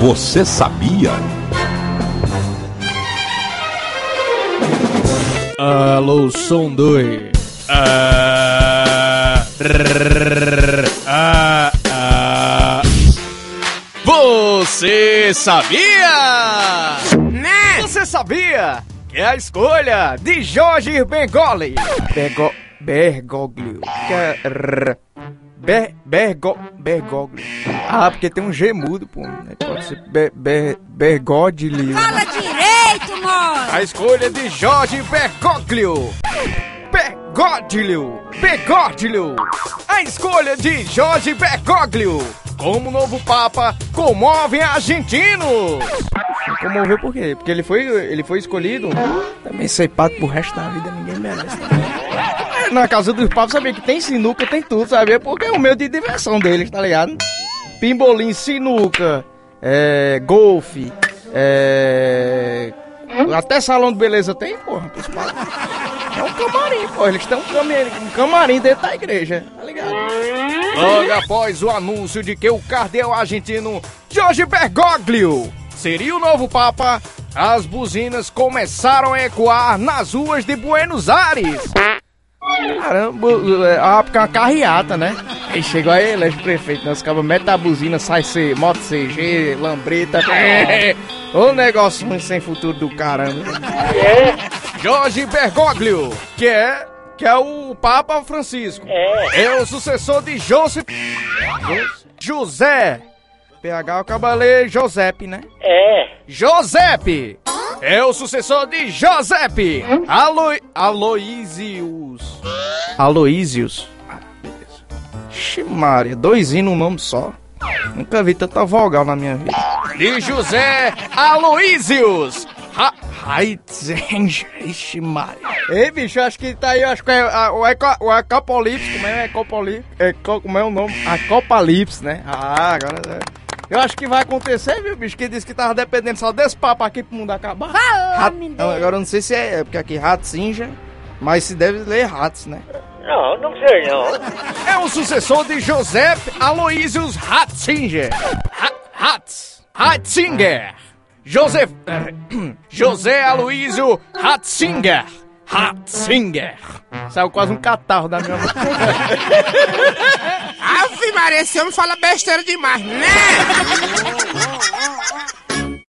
Você sabia? Alô, som 2. Ah, ah, ah. Você sabia? Né? Você sabia que a escolha de Jorge Bengoli Bergo, Bergoglio que é r- Ber, Bergo, Bergoglio Ah, porque tem um G mudo, pô né? Pode ser Ber, Ber, Bergoglio Fala direito, moço! A escolha de Jorge Bergoglio. Bergoglio. Bergoglio. A escolha de Jorge Bergoglio. Como novo Papa comove argentinos. Comoveu por quê? Porque ele foi, ele foi escolhido. Também ser pato pro resto da vida, ninguém merece. É, Na casa dos papas, sabia que tem sinuca, tem tudo, sabia? Porque é o meio de diversão deles, tá ligado? Pimbolim, sinuca, é, golfe, é, até salão de beleza tem, porra. pros. É um camarim, porra. Eles têm um camarim, um camarim dentro da igreja, tá ligado? Logo após o anúncio de que o cardeal argentino Jorge Bergoglio seria o novo Papa, as buzinas começaram a ecoar nas ruas de Buenos Aires. Caramba, ah, porque é uma carreata, né? Aí chegou aí, elege o prefeito, nós cabos mete a buzina, sai C, moto CG, lambreta. Ô negócio ruim sem futuro do caramba. Jorge Bergoglio, que é, que é o Papa Francisco. É. o sucessor de José... José. PH é o cabalê Josepe, né? É. Josepe! É o sucessor de Josepe! Alo... Aloísius. Aloísius. Ah, beleza. Ixi, Maria, dois i num nome só. Nunca vi tanta vogal na minha vida. De José Aloísius! Ha... Ixi, Maria. Ei, bicho, acho que tá aí, acho que é a- o, eco, o Ecopolipse, como é Ecopolipse? Eco, como é o nome? Acopalipse, né? Ah, agora... é. Eu acho que vai acontecer, viu, bicho? Que disse que tava dependendo só desse papo aqui pro mundo acabar. Fala, Não, agora eu não sei se é, é porque aqui Ratzinja, mas se deve ler Rats, né? Não, não sei não. É o sucessor de José Aloysius Ratzinger. Ratz. Ratzinger. José... José Aloysio Ratzinger. Ratzinger. Saiu quase um catarro da minha boca. Esse homem fala besteira demais, né?